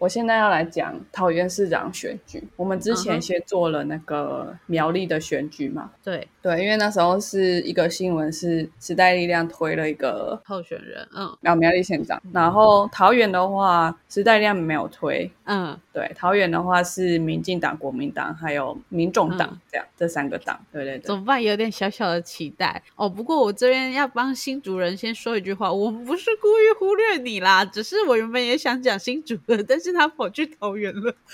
我现在要来讲桃园市长选举。我们之前先做了那个苗栗的选举嘛，对，对，因为那时候是一个新闻，是时代力量推了一个候选人，嗯苗苗栗县长，然后桃园的话，时代力量没有推。嗯，对，桃园的话是民进党、国民党还有民众党、嗯这样这三个党。对对对，怎么办？有点小小的期待哦。不过我这边要帮新主人先说一句话，我不是故意忽略你啦，只是我原本也想讲新主人，但是他跑去桃园了。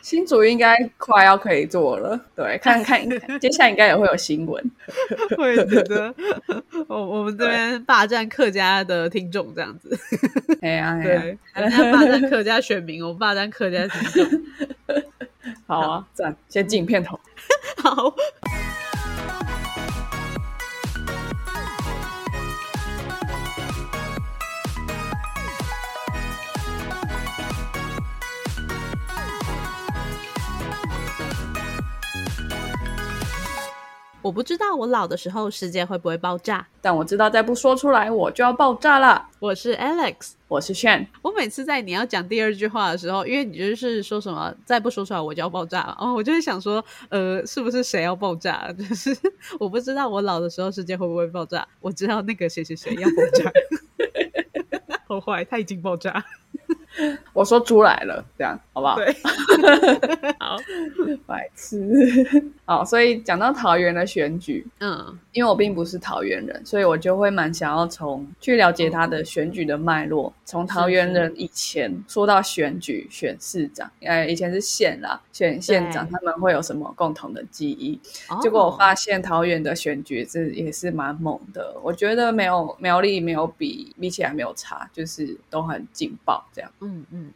新竹应该快要可以做了。对，看看接下来应该也会有新闻。我也觉得，我我们这边霸占客家的听众这样子，哎呀，对，人家霸占客家选民，我霸占客家听众。好啊，赞，先进片头。好，我不知道我老的时候世界会不会爆炸。但我知道再不说出来，我就要爆炸了。我是 Alex，我是炫，我每次在你要讲第二句话的时候，因为你就是说什么再不说出来我就要爆炸了，哦，我就会想说，呃，是不是谁要爆炸？就是我不知道我老的时候世界会不会爆炸，我知道那个谁谁谁要爆炸。好坏，他已经爆炸。我说出来了，这样好不好？对，好，白痴。好，所以讲到桃园的选举，嗯因为我并不是桃园人，所以我就会蛮想要从去了解他的选举的脉络。从桃园人以前说到选举选市长，呃，以前是县啦，选县长，他们会有什么共同的记忆？哦结果我发现桃园的选举是也是蛮猛的，我觉得没有苗栗没有比比起来没有差，就是都很劲爆这样。嗯嗯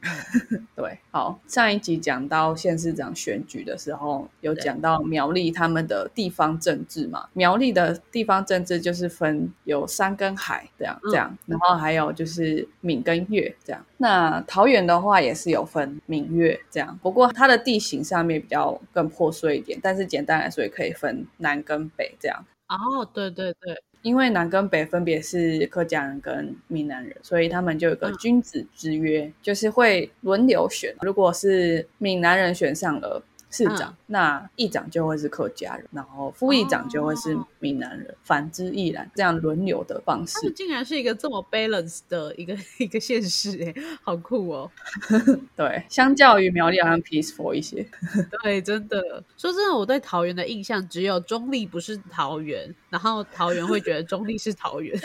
嗯，对，好，上一集讲到县市长选举的时候，有讲到苗栗他们的地方政治嘛。苗栗的地方政治就是分有山跟海这样嗯这样，然后还有就是闽跟粤这样。那桃园的话也是有分闽粤这样，不过它的地形上面比较更破碎一点，但是简单来说也可以分南跟北这样。哦，对对对，因为南跟北分别是客家人跟闽南人，所以他们就有个嗯君子之约，就是会轮流选。如果是闽南人选上了市长，嗯那议长就会是客家人，然后副议长就会是哦闽南人，反之亦然，这样轮流的方他们式。竟然是一个这么 balance 的一个 一个现实，哎，好酷哦。对，相较于苗栗好像 peaceful 一些。对，真的。说真的，我对桃园的印象只有中立不是桃园，然后桃园会觉得中立是桃园。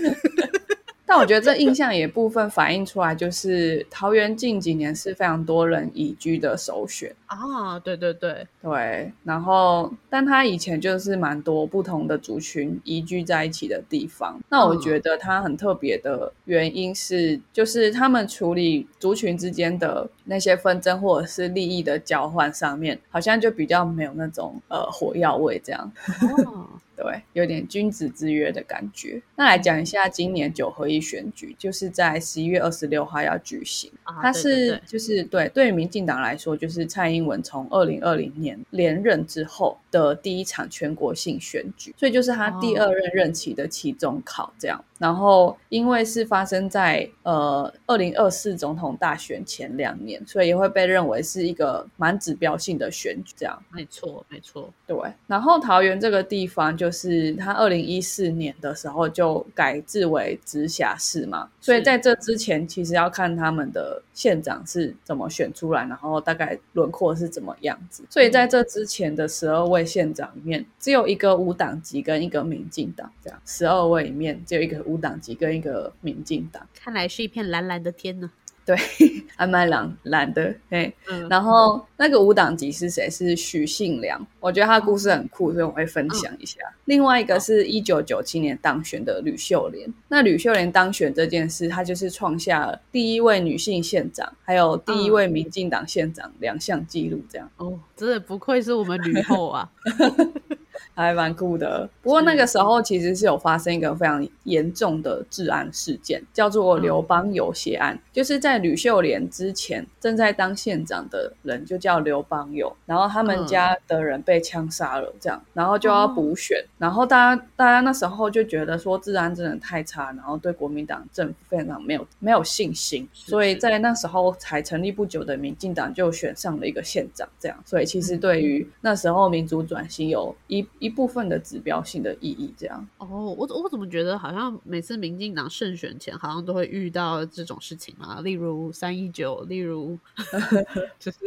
但我觉得这 印象也部分反映出来，就是桃园近几年是非常多人移居的首选。啊，对对对，对，然后但它以前就是蛮多不同的族群移居在一起的地方。那我嗯觉得它很特别的原因是，就是他们处理族群之间的那些纷争或者是利益的交换上面，好像就比较没有那种呃火药味这样。哦，对，有点君子之约的感觉。那来讲一下今年九合一选举，就是在十一月二十六号要举行。啊它是就是对对于民进党来说，就是蔡英文从二零二零年连任之后的第一场全国性选举，所以就是他第哦二任任期的期中考这样。然后因为是发生在呃二零二四总统大选前两年，所以也会被认为是一个蛮指标性的选举这样。没错没错，对，然后桃园这个地方，就是它二零一四年的时候就改制为直辖市嘛，所以在这之前，其实要看他们的县长是怎么选出来，然后大概轮廓是怎么样子。所以在这之前的十二位县长里面，只有一个无党籍跟一个民进党，这样十二位里面只有一个无党籍跟一个民进党。看来是一片蓝蓝的天呢。对，还蛮懒懒的，嘿。嗯，然后那个无党籍是谁？是许信良，我觉得他的故事很酷，所以我会分享一下。另外一个是一九九七年当选的吕秀莲。那吕秀莲当选这件事，她就是创下了第一位女性县长，还有第一位民进党县长两项纪录，这样。哦，真的不愧是我们吕后啊。还蛮酷的。不过那个时候其实是有发生一个非常严重的治安事件，叫做刘邦游血案。就是在吕秀莲之前，正在当县长的人就叫刘邦友，然后他们家的人被枪杀了，这样，然后就要补选，然后大家大家那时候就觉得说治安真的太差，然后对国民党政府非常没有没有信心，所以在那时候才成立不久的民进党就选上了一个县长，这样，所以其实对于那时候民主转型有一一部分的指标性的意义，这样。哦，我我怎么觉得好像每次民进党胜选前，好像都会遇到这种事情啊？例如三一九，例如 就是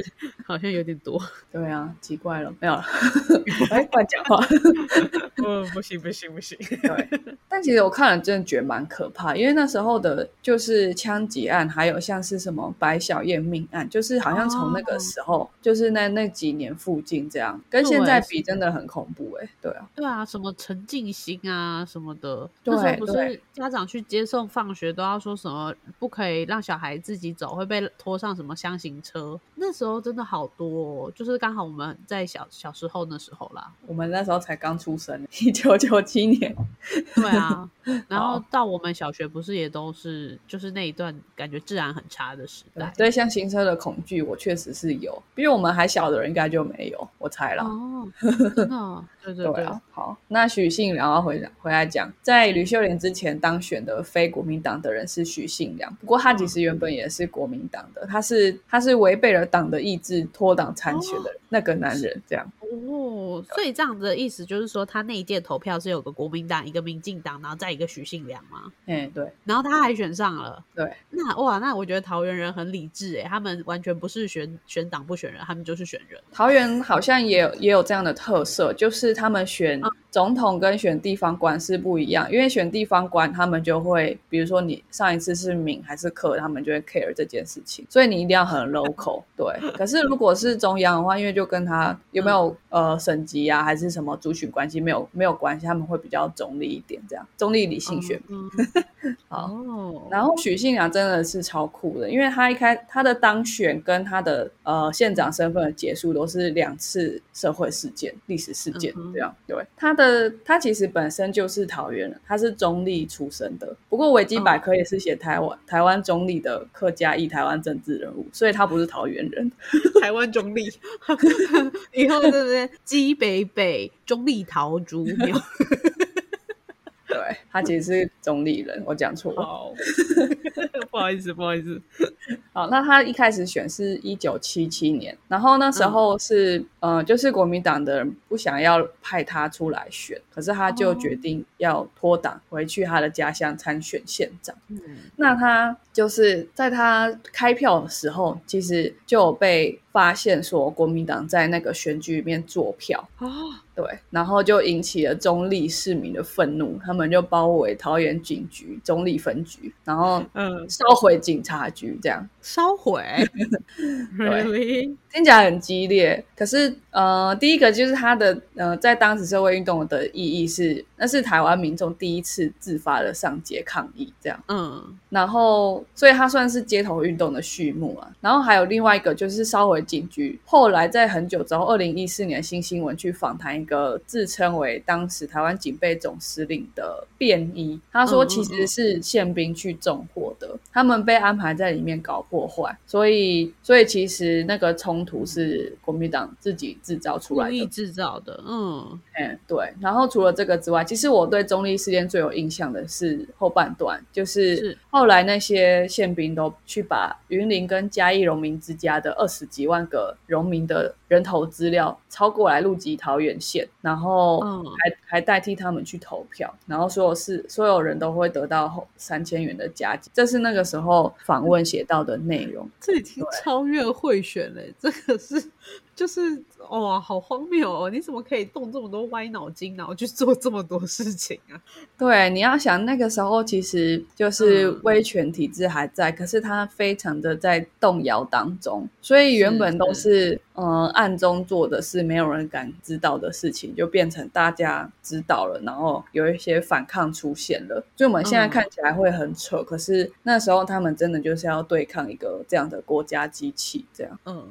好像有点多。对啊，奇怪了，没有了，哎，乱讲话。嗯，不行不行不行。对，但其实我看了真的觉得蛮可怕，因为那时候的就是枪击案，还有像是什么白小燕命案，就是好像从那个时候，就是那那几年附近这样，跟现在比真的很恐怖哎。对啊，对啊，什么陈静心啊什么的，那时候不是家长去接送放学都要说什么不可以让小孩自己走，会被拖上什么箱型车。那时候真的好多，哦就是刚好我们在小小时候那时候啦，我们那时候才刚出生，一九九七年。对啊，然后到我们小学不是也都是就是那一段感觉治安很差的时代。对，像行车的恐惧，我确实是有，比我们还小的人应该就没有，我猜了。哦，真的，对对对。好，那许信良要回回来讲，在吕秀莲之前当选的非国民党的人是许信良，不过他其实原本也是国民党的，他是他是违背了党的意志脱党参选的那个男人，这样。哦，所以这样的意思就是说，他那一届投票是有个国民党，一个民进党，然后再一个许信良嘛？嗯，对。然后他还选上了。对。那哇，那我觉得桃园人很理智哎，他们完全不是选选党不选人，他们就是选人。桃园好像也有也有这样的特色，就是他们选总统跟选地方官是不一样，因为选地方官他们就会，比如说你上一次是闽还是客，他们就会 care 这件事情，所以你一定要很 local。对。可是如果是中央的话，因为就跟他有没有。呃，省级啊，还是什么族群关系没有没有关系，他们会比较中立一点，这样中立理性选民。好，然后许信良真的是超酷的，因为他一开他的当选跟他的呃县长身份的结束都是两次社会事件、历史事件这样。对，他的他其实本身就是桃园人，他是中立出生的。不过维基百科也是写台湾台湾中立的客家裔台湾政治人物，所以他不是桃园人。台湾中立，以后对不对？基北北中立桃竹苗，对他其实是中立人，我讲错了，不好意思，不好意思。好，那他一开始选是一九七七年，然后那时候是呃，就是国民党的人不想要派他出来选，可是他就决定要脱党回去他的家乡参选县长。嗯，那他就是在他开票的时候，其实就被。发现说国民党在那个选举里面做票啊，对，然后就引起了中立市民的愤怒，他们就包围桃园警局中立分局，然后嗯烧毁警察局，这样烧毁，，really？，听起来很激烈。可是呃，第一个就是他的呃，在当时社会运动的意义是，那是台湾民众第一次自发的上街抗议，这样嗯，然后所以他算是街头运动的序幕啊。然后还有另外一个就是烧毁。警局后来在很久之后，二零一四年新新闻去访谈一个自称为当时台湾警备总司令的便衣，他说其实是宪兵去纵火的，他们被安排在里面搞破坏，所以所以其实那个冲突是国民党自己制造出来的，故意制造的。嗯，哎，对。然后除了这个之外，其实我对中立事件最有印象的是后半段，就是后来那些宪兵都去把云林跟嘉义农民之家的二十几。万个农民的人头资料抄过来入籍桃园县，然后还还代替他们去投票，然后所有事所有人都会得到三千元的加金，这是那个时候访问写到的内容。这已经超越贿选了，这个是。就是哇，好荒谬哦！你怎么可以动这么多歪脑筋，然后去做这么多事情啊？对，你要想那个时候其实就是威权体制还在，可是它非常的在动摇当中，所以原本都是嗯暗中做的事，没有人敢知道的事情，就变成大家知道了，然后有一些反抗出现了。就我们现在看起来会很扯，可是那时候他们真的就是要对抗一个这样的国家机器，这样嗯。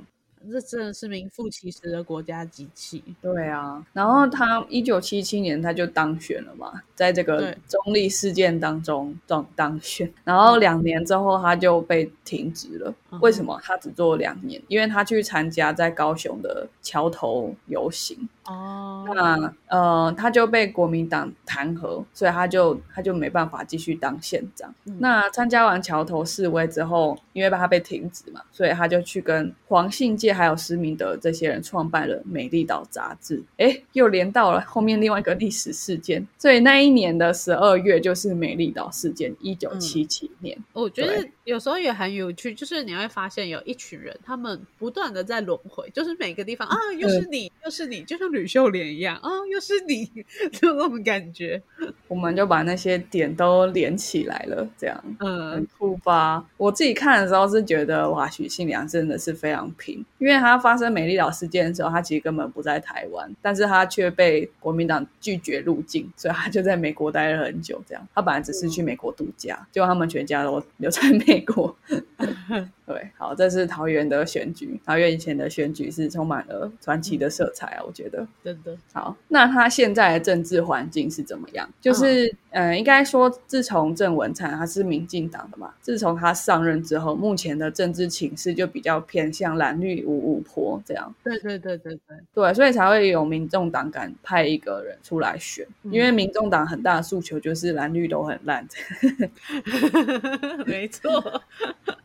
这真的是名副其实的国家机器。对啊，然后他一九七七年他就当选了嘛，在这个中立事件当中当当选，然后两年之后他就被停职了。嗯为什么？他只做两年，因为他去参加在高雄的桥头游行，哦，那呃他就被国民党弹劾，所以他就他就没办法继续当县长。嗯那参加完桥头示威之后，因为他被停职嘛，所以他就去跟黄信介还有施明德这些人创办了《美丽岛》杂志。哎，又连到了后面另外一个历史事件，所以那一年的十二月就是美丽岛事件，一九七七年。我觉得有时候也很有趣，就是你会发现有一群人，他们不断的在轮回，就是每个地方啊，又是你，又是你，就像吕秀莲一样啊，又是你，就那种感觉。我们就把那些点都连起来了，这样。很嗯，酷吧？我自己看的时候是觉得哇，许信良真的是非常拼，因为他发生美丽岛事件的时候，他其实根本不在台湾，但是他却被国民党拒绝入境，所以他就在美国待了很久。这样，他本来只是去美国度假，结果他们全家都留在美国。对，好，这是桃园的选举，桃园以前的选举是充满了传奇的色彩啊，我觉得。真的，好，那他现在的政治环境是怎么样？就是，嗯、呃，应该说，自从郑文灿他是民进党的嘛，自从他上任之后，目前的政治情势就比较偏向蓝绿五五坡这样。对对对对对，对，所以才会有民众党敢派一个人出来选，嗯因为民众党很大的诉求就是蓝绿都很烂，没错，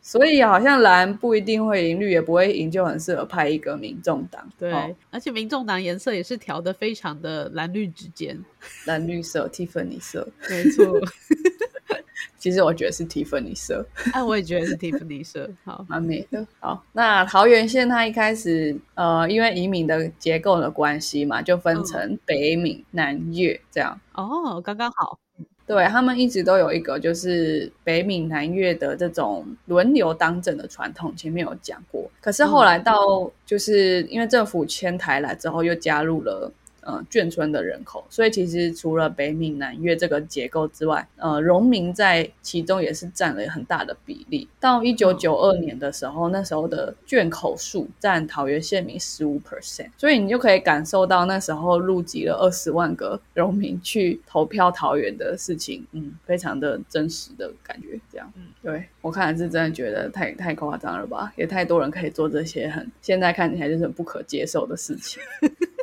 所以好像蓝不一定会赢，绿也不会赢，就很适合派一个民众党。对，哦而且民众党颜色也是调的非常的蓝绿之间，蓝绿色、蒂芙尼色，没错，其实我觉得是蒂芙尼色。哎，我也觉得是蒂芙尼色，好，蛮美的。好，那桃园县它一开始呃，因为移民的结构的关系嘛，就分成北闽、南粤这样。哦，刚刚好，对他们一直都有一个就是北闽南越的这种轮流当政的传统，前面有讲过。可是后来到就是因为政府迁台来之后，又加入了。呃，眷村的人口，所以其实除了北闽南越这个结构之外，呃，农民在其中也是占了很大的比例。到一九九二年的时候，那时候的眷口数占桃园县民十五 percent，所以你就可以感受到那时候入籍了二十万个农民去投票桃园的事情，嗯，非常的真实的感觉。这样，嗯，对我看来是真的觉得太太夸张了吧？也太多人可以做这些很现在看起来就是很不可接受的事情。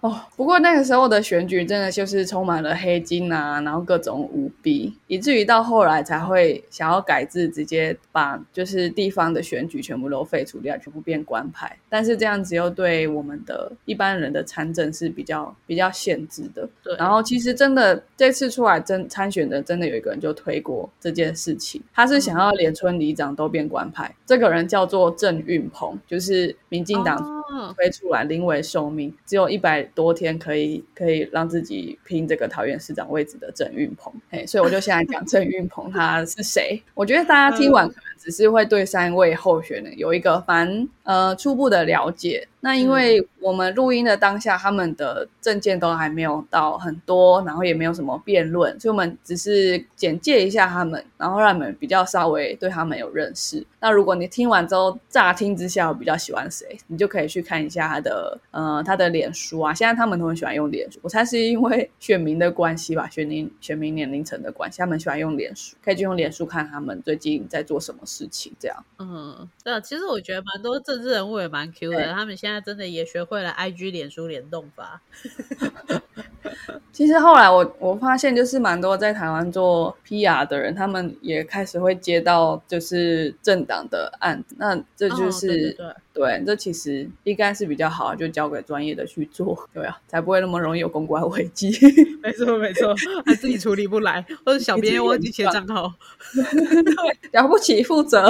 哦，不过那个时候的选举真的就是充满了黑金啊，然后各种舞弊，以至于到后来才会想要改制，直接把就是地方的选举全部都废除掉，全部变官派。但是这样子又对我们的一般人的参政是比较比较限制的。对，然后其实真的这次出来真参选的，真的有一个人就推过这件事情，他是想要连村里长都变官派。这个人叫做郑运鹏，就是民进党哦推出来临危受命，只有一百多天可以可以让自己拼这个桃园市长位置的郑运鹏。哎，所以我就先来讲郑运鹏他是谁。我觉得大家听完只是会对三位候选人有一个蛮呃初步的了解。那因为我们录音的当下，他们的证件都还没有到很多，然后也没有什么辩论，所以我们只是简介一下他们，然后让你们比较稍微对他们有认识。那如果你听完之后乍听之下我比较喜欢谁，你就可以去看一下他的呃他的脸书啊。现在他们都很喜欢用脸书，我猜是因为选民的关系吧，选民选民年龄层的关系，他们喜欢用脸书，可以去用脸书看他们最近在做什么事情，这样。嗯，对啊，其实我觉得蛮多政治人物也蛮 Q 的，他们现在真的也学会了 IG 脸书联动法。其实后来我我发现，就是蛮多在台湾做 PR 的人，他们也开始会接到就是政党的案子，那这就哦是、对对这其实应该是比较好，就交给专业的去做，对啊，才不会那么容易有公关危机。没 错没错，他自己处理不来，或者小编又忘记切账号。了不起，负责。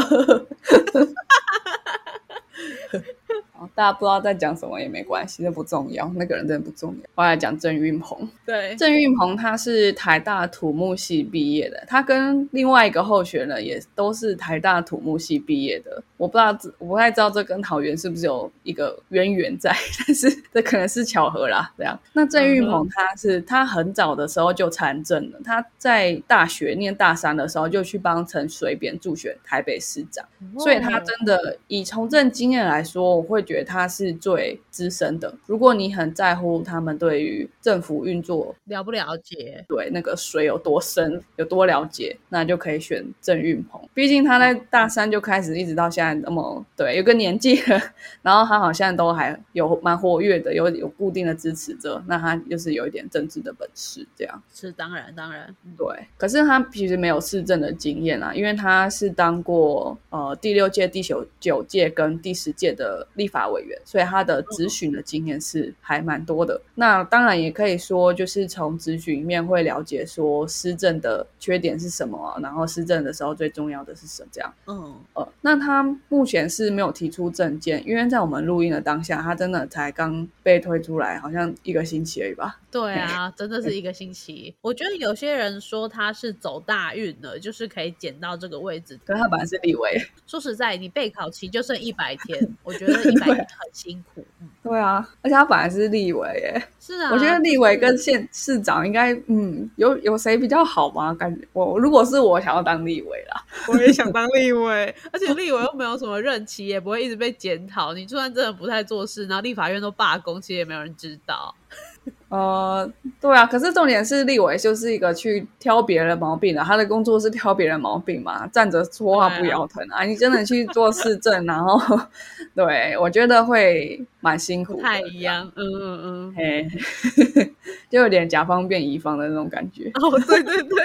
好大家不知道在讲什么也没关系，这不重要，那个人真的不重要。我来讲郑运鹏，对，郑运鹏他是台大土木系毕业的，他跟另外一个候选人也都是台大土木系毕业的。我不知道，我不太知道这跟桃园是不是有一个渊源在，但是这可能是巧合啦。这样，那郑运鹏他是他很早的时候就参政了，他在大学念大三的时候就去帮陈水扁助选台北市长，所以他真的以从政经验来说，我会觉得他是最资深的。如果你很在乎他们对于政府运作了不了解，对那个水有多深有多了解，那就可以选郑运鹏。毕竟他在大三就开始，一直到现在那么对有个年纪了，然后他好像都还有蛮活跃的，有有固定的支持者，那他就是有一点政治的本事，这样是当然当然对。可是他其实没有市政的经验啊，因为他是当过呃第六届、第九九届跟第十届的立法委员，所以他的咨询的经验是还蛮多的。那当然也可以说，就是从咨询里面会了解说施政的缺点是什么，然后施政的时候最重要的是什么这样。嗯呃，那他目前是没有提出证件，因为在我们录音的当下，他真的才刚被推出来，好像一个星期而已吧。对啊，真的是一个星期。我觉得有些人说他是走大运的，就是可以捡到这个位置。可他本来是立委。说实在，你备考期就剩一百天，我觉得一百天很辛苦。对啊，而且他本来是立委耶。是啊，我觉得立委跟县市长应该，嗯，有有谁比较好吗？感觉我如果是我想要当立委啦，我也想当立委。而且立委又没有什么任期，也不会一直被检讨。你就算真的不太做事，然后立法院都罢工，其实也没有人知道。呃，对啊，可是重点是立委就是一个去挑别人毛病的，他的工作是挑别人毛病嘛，站着说话不腰疼啊。你真的去做市政，然后对我觉得会蛮辛苦，不太一样，嗯嗯嗯，嘿，就有点甲方变乙方的那种感觉。哦，对对对。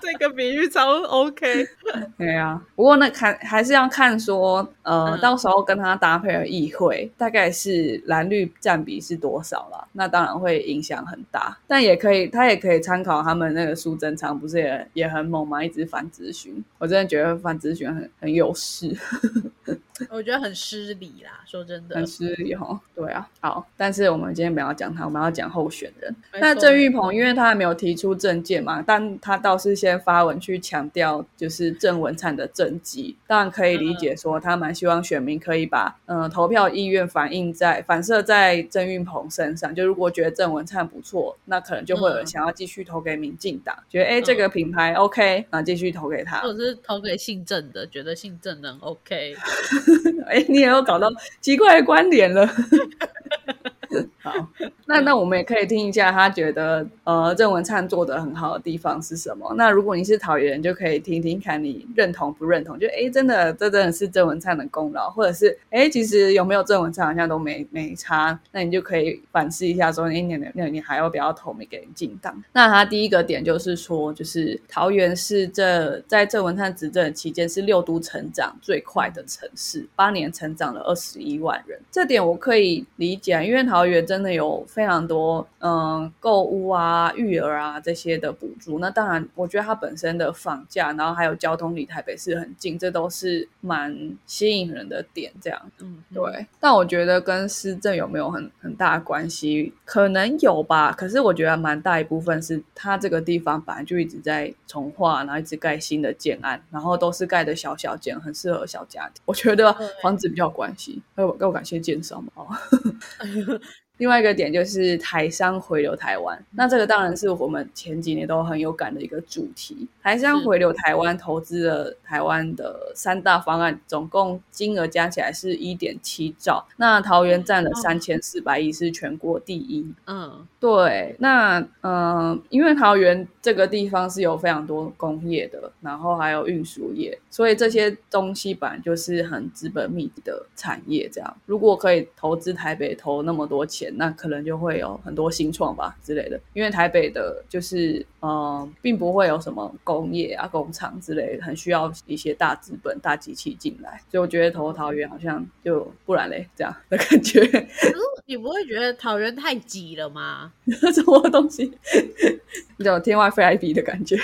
这个比喻超 OK，对啊，不过那看还是要看说，呃，到时候跟他搭配的议会大概是蓝绿占比是多少了，那当然会影响很大。但也可以，他也可以参考他们那个苏贞昌，不是也也很猛吗？一直反咨询，我真的觉得反咨询很很有势。我觉得很失礼啦，说真的，很失礼哈。对啊，好，但是我们今天不要讲他，我们要讲候选人。那郑玉鹏，因为他还没有提出政见嘛，但他倒是先发文去强调，就是郑文灿的政绩。当然可以理解说，他蛮希望选民可以把嗯投票意愿反映在反射在郑运鹏身上。就如果觉得郑文灿不错，那可能就会有人想要继续投给民进党，觉得哎这个品牌 OK，那继续投给他。或者是投给姓郑的，觉得姓郑能 OK。哎，你也有搞到奇怪的观点了。好，那那我们也可以听一下，他觉得呃郑文灿做的很好的地方是什么？那如果你是桃园，就可以听听看你认同不认同？就哎，真的这真的是郑文灿的功劳，或者是哎，其实有没有郑文灿好像都没没差，那你就可以反思一下，说哎，你你你还要不要投没给进党？那他第一个点就是说，就是桃园是这在郑文灿执政期间是六都成长最快的城市，八年成长了二十一万人，这点我可以理解，因为桃。桃园真的有非常多嗯购物啊、育儿啊这些的补助。那当然，我觉得它本身的房价，然后还有交通离台北市很近，这都是蛮吸引人的点。这样，嗯，对。但我觉得跟市政有没有很很大的关系？可能有吧。可是我觉得蛮大一部分是它这个地方本来就一直在重化，然后一直盖新的建案，然后都是盖的小小间，很适合小家庭。我觉得房子比较关系。要要感谢建商嘛。哦。另外一个点就是台商回流台湾，那这个当然是我们前几年都很有感的一个主题。台商回流台湾投资了台湾的三大方案，总共金额加起来是一点七兆。那桃园占了三千四百亿，是全国第一。嗯，对。那嗯，因为桃园这个地方是有非常多工业的，然后还有运输业，所以这些东西本来就是很资本密集的产业。这样，如果可以投资台北投那么多钱。那可能就会有很多新创吧之类的，因为台北的就是嗯，并不会有什么工业啊、工厂之类的，很需要一些大资本、大机器进来，所以我觉得投桃园好像就不然嘞这样的感觉。你不会觉得桃园太挤了吗？什么东西？有天外飞来比的感觉。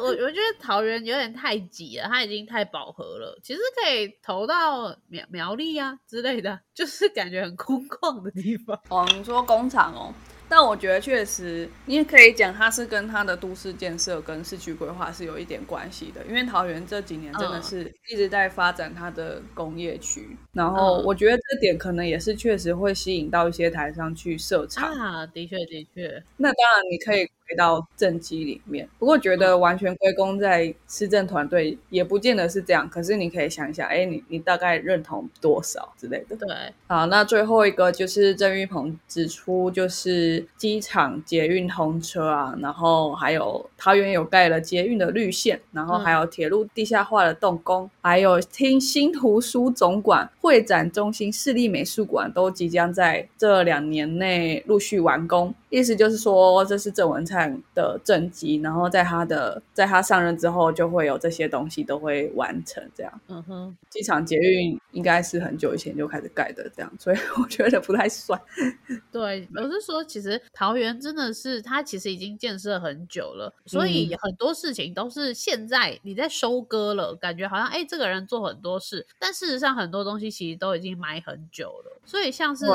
我我觉得桃园有点太挤了，它已经太饱和了。其实可以投到苗苗栗啊之类的，就是感觉很空旷的地方。哦，你说工厂哦。但我觉得确实，你也可以讲它是跟它的都市建设跟市区规划是有一点关系的。因为桃园这几年真的是一直在发展它的工业区，然后我觉得这点可能也是确实会吸引到一些台商去设厂啊。的确，的确。那当然你可以。回到政绩里面，不过觉得完全归功在市政团队也不见得是这样。可是你可以想一想，哎，你你大概认同多少之类的？对，好，那最后一个就是郑玉鹏指出，就是机场捷运通车啊，然后还有桃园有盖了捷运的绿线，然后还有铁路地下化的动工，还有听新图书总馆、会展中心、市立美术馆都即将在这两年内陆续完工。意思就是说，这是郑文灿的政绩，然后在他的在他上任之后，就会有这些东西都会完成。这样，嗯哼，机场捷运应该是很久以前就开始盖的，这样，所以我觉得不太算。对，我是说，其实桃园真的是它其实已经建设很久了，所以很多事情都是现在你在收割了，感觉好像哎，这个人做很多事，但事实上很多东西其实都已经埋很久了。所以像是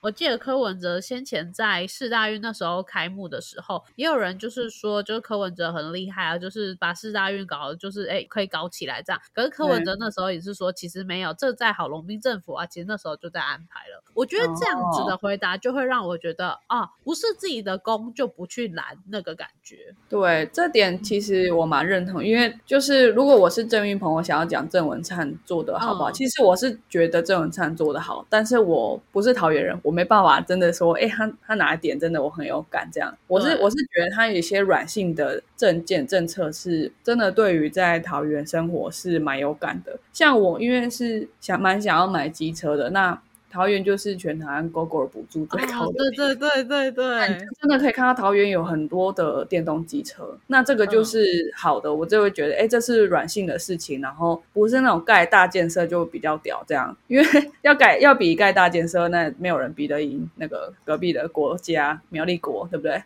我记得柯文哲先前在四大运。那时候开幕的时候，也有人就是说，就是柯文哲很厉害啊，就是把四大运搞，就是哎可以搞起来这样。可是柯文哲那时候也是说，其实没有，这在好龙斌政府啊，其实那时候就在安排了。我觉得这样子的回答就会让我觉得啊，不是自己的功就不去拦那个感觉。对，这点其实我蛮认同，因为就是如果我是郑云鹏，我想要讲郑文灿做的好不好，其实我是觉得郑文灿做的好，但是我不是桃园人，我没办法真的说，哎，他他哪一点真的我。很有感，这样我是我是觉得他有一些软性的政见政策是真的，对于在桃园生活是蛮有感的。像我因为是想蛮想要买机车的，那。桃园就是全台湾 GoGo 补助最高的，对对对对对，真的可以看到桃园有很多的电动机车，那这个就是好的，我就会觉得，哎，这是软性的事情，然后不是那种盖大建设就比较屌这样，因为 要盖要比盖大建设，那没有人比得赢那个隔壁的国家苗栗国，对不对？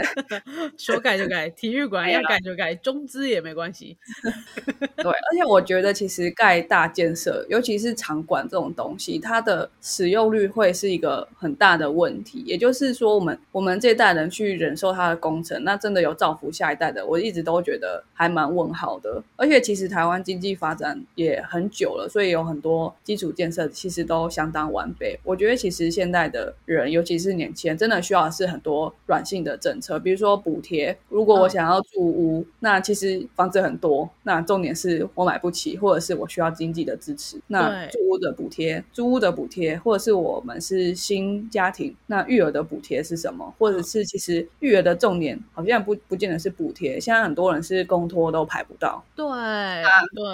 说盖就盖，体育馆要盖就盖，中资也没关系。对，而且我觉得其实盖大建设，尤其是场馆这种东西，它的使用率会是一个很大的问题，也就是说，我们我们这一代人去忍受它的工程，那真的有造福下一代的，我一直都觉得还蛮问号的。而且，其实台湾经济发展也很久了，所以有很多基础建设其实都相当完备。我觉得，其实现在的人，尤其是年轻人，真的需要的是很多软性的政策，比如说补贴。如果我想要住屋，那其实房子很多，那重点是我买不起，或者是我需要经济的支持，那住屋的补贴，租屋的补贴。或者是我们是新家庭，那育儿的补贴是什么？或者是其实育儿的重点好像不不见得是补贴，现在很多人是公托都排不到。对，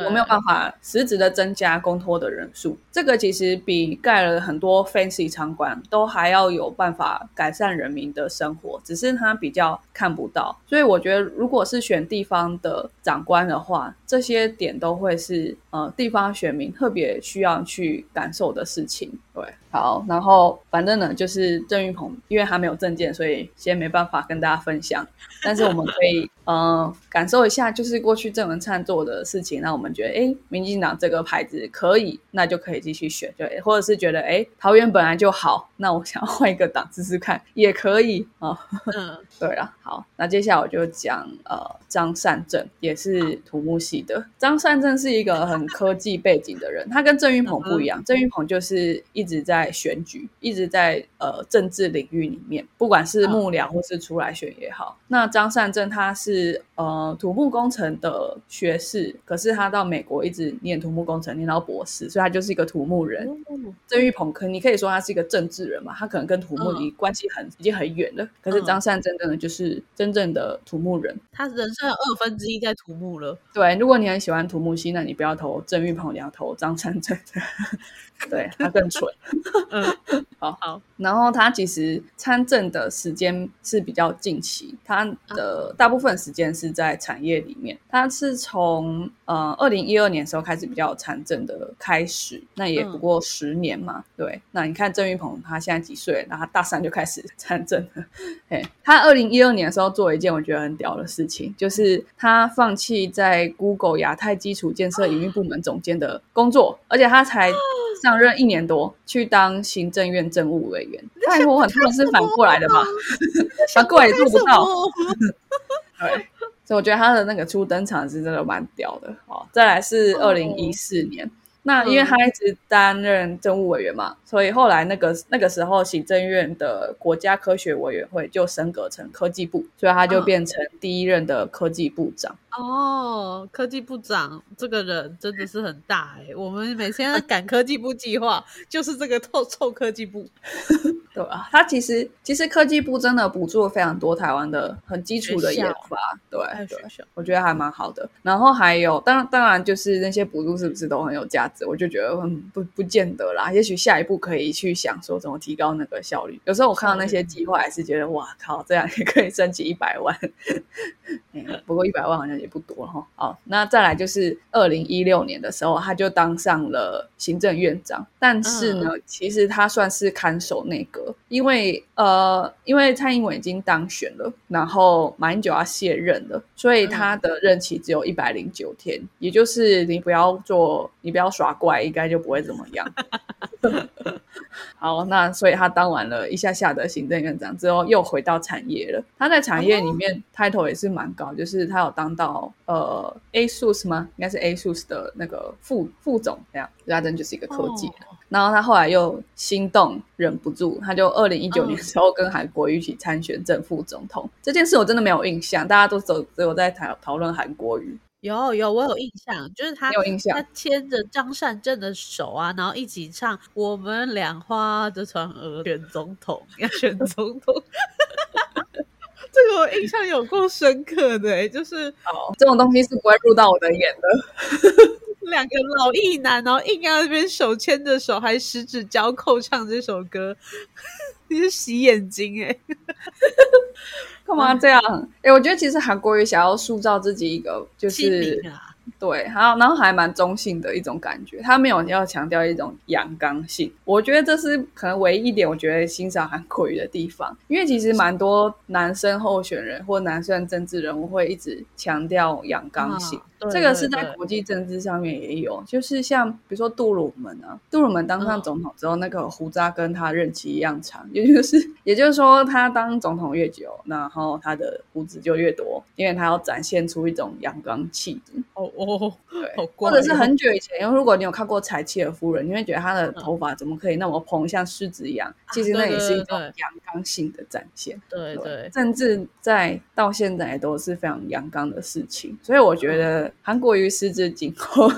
我没有办法实质的增加公托的人数，这个其实比盖了很多 fancy 场馆都还要有办法改善人民的生活，只是他比较看不到。所以我觉得，如果是选地方的长官的话，这些点都会是呃地方选民特别需要去感受的事情。对，好，然后反正呢，就是郑云鹏，因为他没有证件，所以先没办法跟大家分享。但是我们可以，嗯，感受一下，就是过去郑文灿做的事情，让我们觉得，哎，民进党这个牌子可以，那就可以继续选，对，或者是觉得，哎，桃园本来就好，那我想要换一个党试试看，也可以啊。嗯，对了，好，那接下来我就讲，呃，张善政也是土木系的，张善政是一个很科技背景的人，他跟郑云鹏不一样，郑云鹏就是一直在选举，一直在呃政治领域里面，不管是幕僚或是出来选也好，那。张善政他是呃土木工程的学士，可是他到美国一直念土木工程，念到博士，所以他就是一个土木人。郑玉鹏可你可以说他是一个政治人嘛，他可能跟土木离关系很已经很远了。可是张善政真的就是真正的土木人，他人生二分之一在土木了。对，如果你很喜欢土木系，那你不要投郑玉鹏，你要投张善政。对他更蠢，嗯，好 好。然后他其实参政的时间是比较近期，他的大部分时时间是在产业里面，他是从呃二零一二年时候开始比较有参政的开始，那也不过十年嘛。对，那你看郑玉鹏他现在几岁？然后他大三就开始参政了。哎，他二零一二年的时候做了一件我觉得很屌的事情，就是他放弃在 Google 亚太基础建设营运部门总监的工作，而且他才上任一年多，去当行政院政务委员。拜托，很多人是反过来的吧？反过来也做不到。对，所以我觉得他的那个初登场是真的蛮屌的。好，再来是二零一四年。那因为他一直担任政务委员嘛，所以后来那个那个时候行政院的国家科学委员会就升格成科技部，所以他就变成第一任的科技部长。哦，科技部长这个人真的是很大哎，我们每天在赶科技部计划，就是这个臭臭科技部。对啊，他其实其实科技部真的补助了非常多台湾的很基础的研发，对对，我觉得还蛮好的。然后还有，当然当然就是那些补助是不是都很有价值？我就觉得嗯不不见得啦。也许下一步可以去想说怎么提高那个效率。有时候我看到那些计划，还是觉得哇靠，这样也可以升级一百万。不过一百万好像也不多哈。好，那再来就是二零一六年的时候，他就当上了行政院长。但是呢，其实他算是看守内阁，因为呃，因为蔡英文已经当选了，然后马英九要卸任了，所以他的任期只有一百零九天，也就是你不要做，你不要耍怪，应该就不会怎么样。好，那所以他当完了一下下的行政院长之后，又回到产业了。他在产业里面 title 也是蛮高，就是他有当到呃 ASUS 吗？应该是 ASUS 的那个副副总这样。他真就是一个科技。然后他后来又心动，忍不住，他就二零一九年时候跟韩国瑜一起参选正副总统。这件事我真的没有印象，大家都走只有在讨讨论韩国瑜。有有，我有印象，就是他有印象，他牵着张善政的手啊，然后一起唱《我们两花的船儿》，选总统要选总统，这个我印象有够深刻的，就是哦，这种东西是不会入到我的眼的。两个老艺男，然后硬要那边手牵着手，还十指交扣唱这首歌，你是洗眼睛哎。干嘛这样？哎，我觉得其实韩国瑜想要塑造自己一个，就是对，还有然后还蛮中性的一种感觉，他没有要强调一种阳刚性。我觉得这是可能唯一一点，我觉得欣赏韩国瑜的地方，因为其实蛮多男生候选人或男生政治人物会一直强调阳刚性。这个是在国际政治上面也有，就是像比如说杜鲁门啊，杜鲁门当上总统之后，那个胡渣跟他任期一样长，也就是 也就是说，他当总统越久，然后他的胡子就越多，因为他要展现出一种阳刚气质。哦哦，对，或者是很久以前，因为如果你有看过柴契尔夫人，你会觉得她的头发怎么可以那么蓬，像狮子一样？其实那也是一种阳刚性的展现。对对，甚至在到现在都是非常阳刚的事情，所以我觉得。韩国瑜狮子紧扣，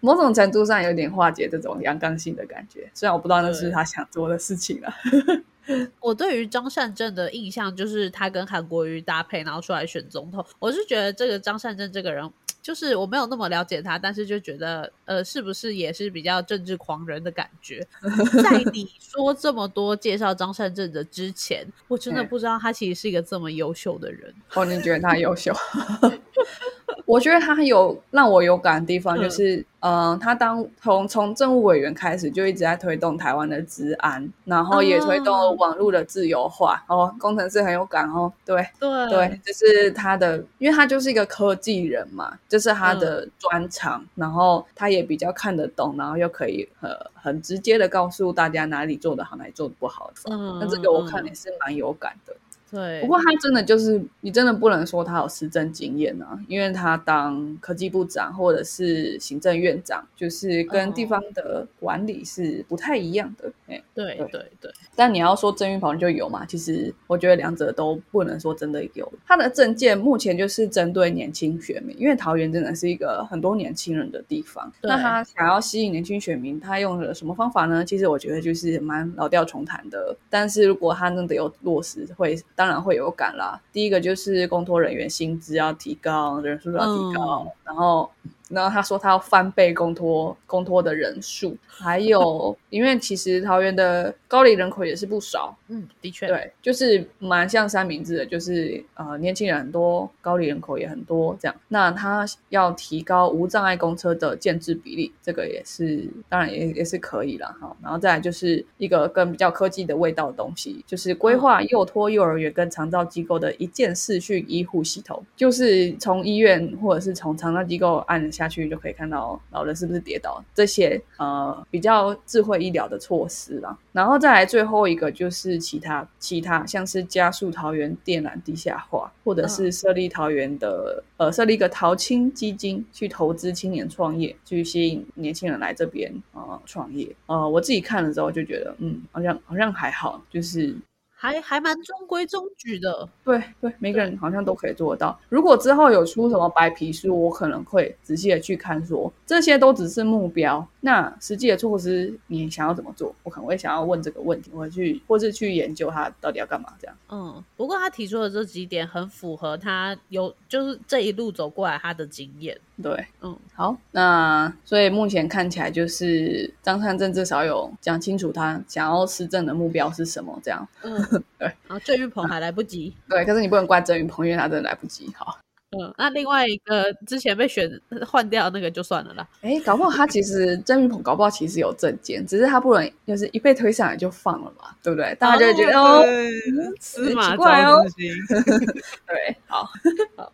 某种程度上有点化解这种阳刚性的感觉。虽然我不知道那是他想做的事情了。我对于张善政的印象就是他跟韩国瑜搭配，然后出来选总统。我是觉得这个张善政这个人。就是我没有那么了解他，但是就觉得，呃，是不是也是比较政治狂人的感觉？在你说这么多介绍张善政的之前，我真的不知道他其实是一个这么优秀的人。哦，你觉得他优秀？我觉得他有让我有感的地方，就是。嗯，他当从从政务委员开始就一直在推动台湾的治安，然后也推动网络的自由化。哦，工程师很有感哦，对对对，就是他的，因为他就是一个科技人嘛，这是他的专长，然后他也比较看得懂，然后又可以呃很直接的告诉大家哪里做的好，哪里做的不好。嗯，那这个我看也是蛮有感的。对，不过他真的就是你真的不能说他有施政经验啊，因为他当科技部长或者是行政院长，就是跟地方的管理是不太一样的。哎，对对对。但你要说郑云鹏就有嘛？其实我觉得两者都不能说真的有。他的政见目前就是针对年轻选民，因为桃园真的是一个很多年轻人的地方。那他想要吸引年轻选民，他用了什么方法呢？其实我觉得就是蛮老调重弹的。但是如果他真的有落实，会。当然会有感啦。第一个就是公托人员薪资要提高，人数要提高，然后然后他说他要翻倍公托公托的人数，还有因为其实桃园的高龄人口也是不少，嗯，的确，对，就是蛮像三明治的，就是呃年轻人很多，高龄人口也很多这样。那他要提高无障碍公车的建制比例，这个也是当然也也是可以了哈。然后再来就是一个跟比较科技的味道的东西，就是规划幼托幼儿园跟长照机构的一键视讯医护系统，就是从医院或者是从长照机构按下去就可以看到老人是不是跌倒，这些呃比较智慧医疗的措施啦。然后再来最后一个就是其他其他像是加速桃园电缆地下化，或者是设立桃园的呃设立一个桃青基金去投资青年创业，去吸引年轻人来这边呃创业。呃，我自己看了之后就觉得，嗯，好像好像还好，就是。还还蛮中规中矩的。对对，每个人好像都可以做得到。如果之后有出什么白皮书，我可能会仔细的去看说，这些都只是目标，那实际的措施你想要怎么做？我可能会想要问这个问题，或者去，或是去研究它到底要干嘛这样。嗯，不过他提出的这几点很符合他有就是这一路走过来他的经验。对，嗯，好，那所以目前看起来就是张善政至少有讲清楚他想要施政的目标是什么，这样。嗯，对。然后郑云鹏还来不及。对，可是你不能怪郑云鹏，因为他真的来不及。好。嗯，那另外一个之前被选换掉那个就算了啦。哎，搞不好他其实曾云鹏搞不好其实有证件，只是他不能就是一被推上来就放了嘛，对不对？大家就会觉得哦，司马怪哦。心。对，好，好，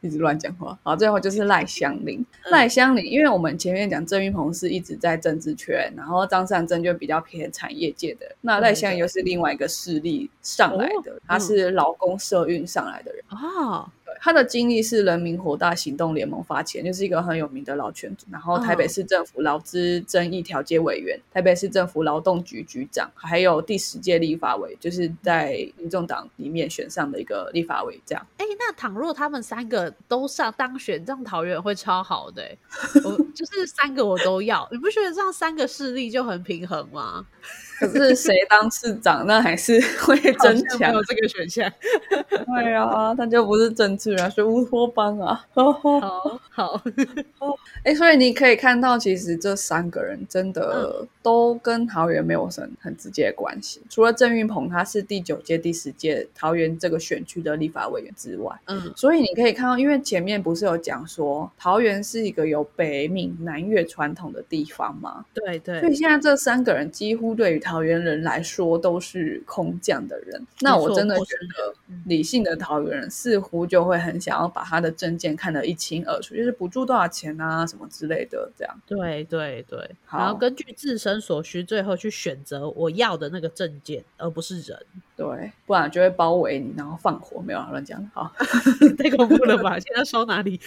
一直乱讲话。好，最后就是赖香林，赖香林，因为我们前面讲郑云鹏是一直在政治圈，然后张善政就比较偏产业界的，那赖香林又是另外一个势力上来的，他是劳工社运上来的人啊。他的经历是人民火大行动联盟发起，就是一个很有名的老权组。然后台北市政府劳资争议调解委员，台北市政府劳动局局长，还有第十届立法委，就是在民众党里面选上的一个立法委。这样，哎，那倘若他们三个都上当选，这样桃园会超好的。我就是三个我都要，你不觉得这样三个势力就很平衡吗？可是谁当市长，那还是会 增强这个选项。对啊，他就不是政治人，是乌托邦啊。好 好，哎，所以你可以看到，其实这三个人真的都跟桃园没有什很直接的关系。除了郑运鹏，他是第九届、第十届桃园这个选区的立法委员之外，嗯，所以你可以看到，因为前面不是有讲说桃园是一个有北闽南越传统的地方吗？对对，所以现在这三个人几乎对于桃园人来说都是空降的人，那我真的觉得理性的桃园人似乎就会很想要把他的证件看得一清二楚，就是补助多少钱啊，什么之类的，这样。对对对，然后根据自身所需，最后去选择我要的那个证件，而不是人。对，不然就会包围你，然后放火，没有乱讲。好，太恐怖了吧？现在烧哪里？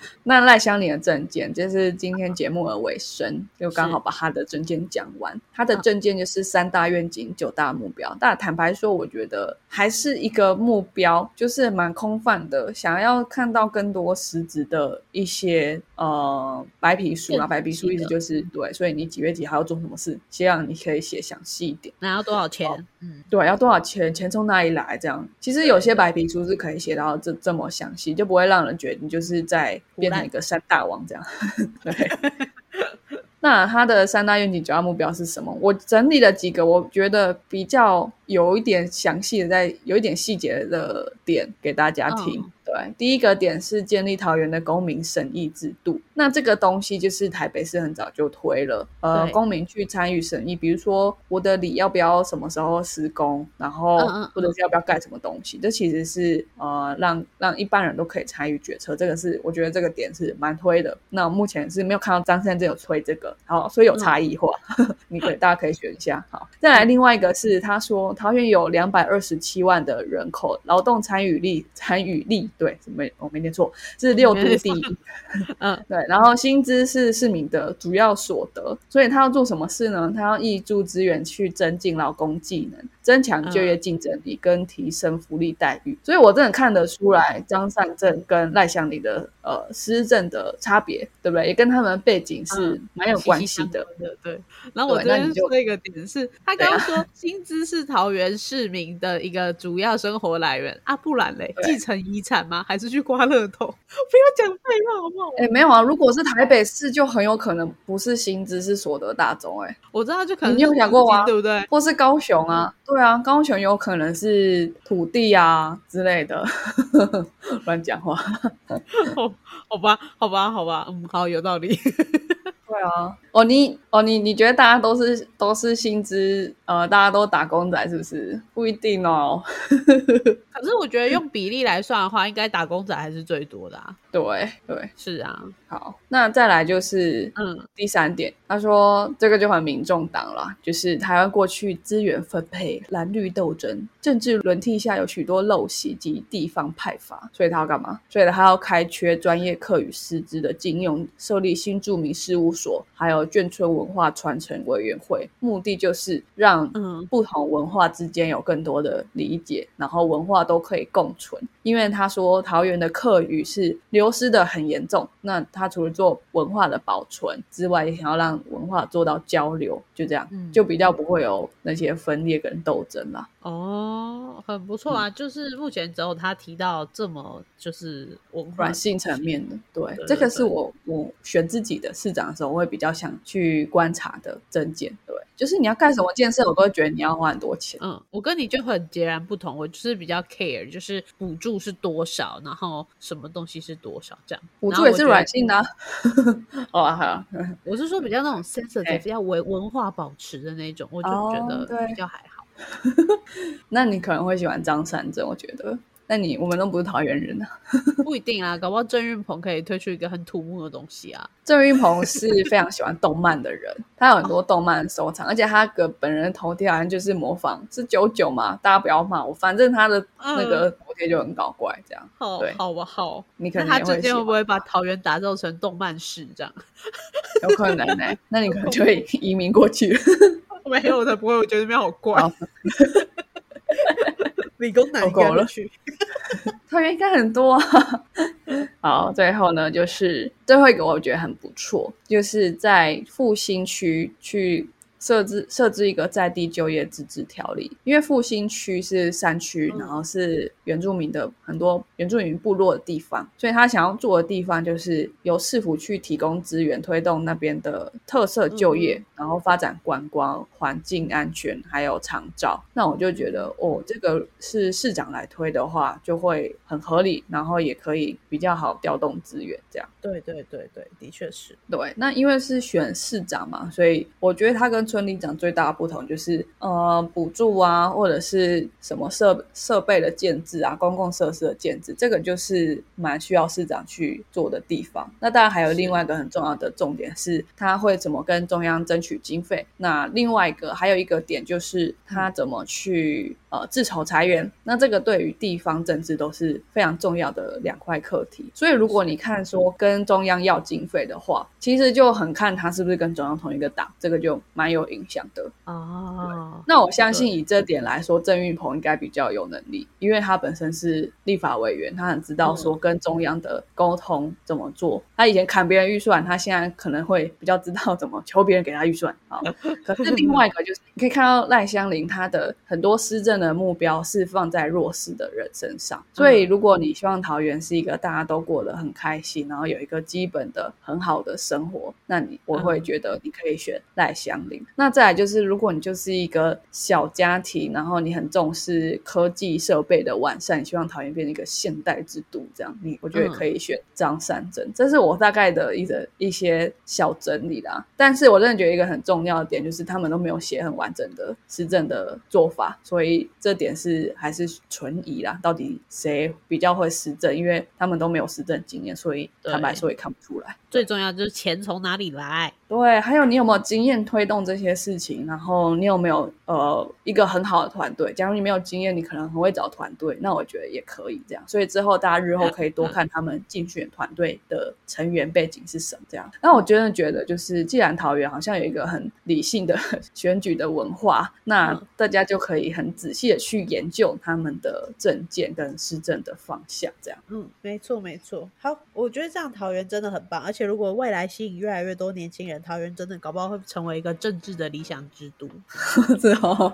那赖香林的证件，就是今天节目的尾声，就刚好把他的证件讲完。他的证件就是三大愿景、九大目标。但坦白说，我觉得还是一个目标，就是蛮空泛的。想要看到更多实质的一些呃白皮书啊，白皮书意思就是对。所以你几月几号要做什么事，希望你可以写详细一点。那要多少钱？嗯，对，要多少钱？钱从哪里来？这样，其实有些白皮书是可以写到这这么详细，就不会让人觉得你就是在变成一个山大王这样。对，那他的三大愿景、主要目标是什么？我整理了几个，我觉得比较有一点详细的，在有一点细节的点给大家听。对，第一个点是建立桃园的公民审议制度。那这个东西就是台北市很早就推了，呃，公民去参与审议，比如说我的里要不要什么时候施工，然后或者是要不要盖什么东西，这其实是呃让让一般人都可以参与决策。这个是我觉得这个点是蛮推的。那目前是没有看到张先生有推这个，好，所以有差异化，你可以大家可以选一下。好，再来另外一个是他说桃园有两百二十七万的人口，劳动参与力参与力。对，没我没念错，是六都第一。嗯，对。然后薪资是市民的主要所得，所以他要做什么事呢？他要挹注资源去增进劳工技能。增强就业竞争力跟提升福利待遇。所以我真的看得出来张善政跟赖香林的呃施政的差别，对不对？也跟他们背景是蛮有关系的。的对。然后我这边说一个点是，他刚刚说 薪资是桃园市民的一个主要生活来源啊，不然嘞，继承遗产吗？还是去刮乐透？不要讲废话好不好？哎，没有啊，如果是台北市，就很有可能不是薪资，是所得大众。哎，我知道，就可能你有想过吗？对不对？或是高雄啊？对啊，高雄有可能是土地啊之类的。乱讲话。好好吧，好吧，好吧，嗯，好，有道理。对啊，哦，你哦，你你觉得大家都是都是薪资，呃，大家都打工仔是不是？不一定哦。可是我觉得用比例来算的话，应该打工仔还是最多的啊。对对，是啊。好，那再来就是嗯，第三点，他说这个就很民众党了，就是台湾过去资源分配蓝绿斗争、政治轮替下有许多陋习及地方派阀，所以他要干嘛？所以他要开缺专业课与师资的禁用，设立新著名事务所，还有眷村文化传承委员会，目的就是让嗯不同文化之间有更多的理解，然后文化都可以共存。因为他说桃园的课语是流失的很严重，那他除了做文化的保存之外，也想要让文化做到交流，就这样，就比较不会有那些分裂跟斗争啦。哦，很不错啊！就是目前只有他提到这么就是文化软性层面的，对，这个是我我选自己的市长的时候，我会比较想去观察的证件，对。就是你要干什么建设，我都会觉得你要花很多钱。嗯，我跟你就很截然不同，我就是比较 care，就是补助是多少，然后什么东西是多少这样。补助也是软性的。哦，好，我是说比较那种 sensitive，要文文化保持的那种，我就觉得比较还好。那你可能会喜欢张三正，我觉得。那你我们都不是桃园人啊，不一定啊，搞不好郑运鹏可以推出一个很土木的东西啊。郑运鹏是非常喜欢动漫的人，他有很多动漫收藏，而且他个本人头贴好像就是模仿是九九嘛，大家不要骂我，反正他的那个头贴就很搞怪，这样。对，好不，好。你可能他之间会不会把桃园打造成动漫市这样？有可能呢，那你可能就会移民过去。没有的，不会，我觉得那边好怪。理工男够了，桃园应该很多。好，最后呢，就是最后一个，我觉得很不错，就是在复兴区去。设置设置一个在地就业自治条例，因为复兴区是山区，然后是原住民的很多原住民部落的地方，所以他想要做的地方就是由市府去提供资源，推动那边的特色就业，然后发展观光、环境安全还有长照。那我就觉得，哦，这个是市长来推的话，就会很合理，然后也可以比较好调动资源，这样。对对对对，的确是。对，那因为是选市长嘛，所以我觉得他跟村里长最大的不同就是，呃，补助啊，或者是什么设设备的建制啊，公共设施的建制，这个就是蛮需要市长去做的地方。那当然还有另外一个很重要的重点是，他会怎么跟中央争取经费。那另外一个还有一个点就是他怎么去呃自筹裁员。那这个对于地方政治都是非常重要的两块课题。所以如果你看说跟中央要经费的话，其实就很看他是不是跟中央同一个党，这个就蛮有影响的哦。那我相信以这点来说，郑运鹏应该比较有能力，因为他本身是立法委员，他很知道说跟中央的沟通怎么做。他以前砍别人预算，他现在可能会比较知道怎么求别人给他预算啊。可是另外一个就是，你可以看到赖香林他的很多施政的目标是放在弱势的人身上，所以如果你希望桃园是一个大家都过得很开心，然后有一个基本的很好的生活，那你我会觉得你可以选赖香林。那再来就是，如果你就是一个小家庭，然后你很重视科技设备的完善，希望桃园变成一个现代之都，这样你我觉得可以选张三珍。这是我大概的一个一些小整理啦。但是我真的觉得一个很重要的点就是，他们都没有写很完整的施政的做法，所以这点是还是存疑啦。到底谁比较会施政？因为他们都没有施政经验，所以坦白说也看不出来。最重要就是钱从哪里来？对，还有你有没有经验推动这些事情？然后你有没有呃一个很好的团队？假如你没有经验，你可能很会找团队，那我觉得也可以这样。所以之后大家日后可以多看他们竞选团队的成员背景是什么这样。那我真的觉得，就是既然桃园好像有一个很理性的 选举的文化，那大家就可以很仔细的去研究他们的政见跟施政的方向这样。嗯，没错没错。好，我觉得这样桃园真的很棒，而且如果未来吸引越来越多年轻人。桃园真的搞不好会成为一个政治的理想之都，是哦，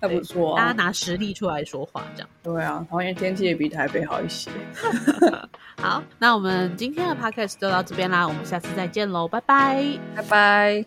还不错。大家拿实力出来说话，这样对啊。桃园天气也比台北好一些。好，那我们今天的 podcast 就到这边啦，我们下次再见喽，拜拜，拜拜。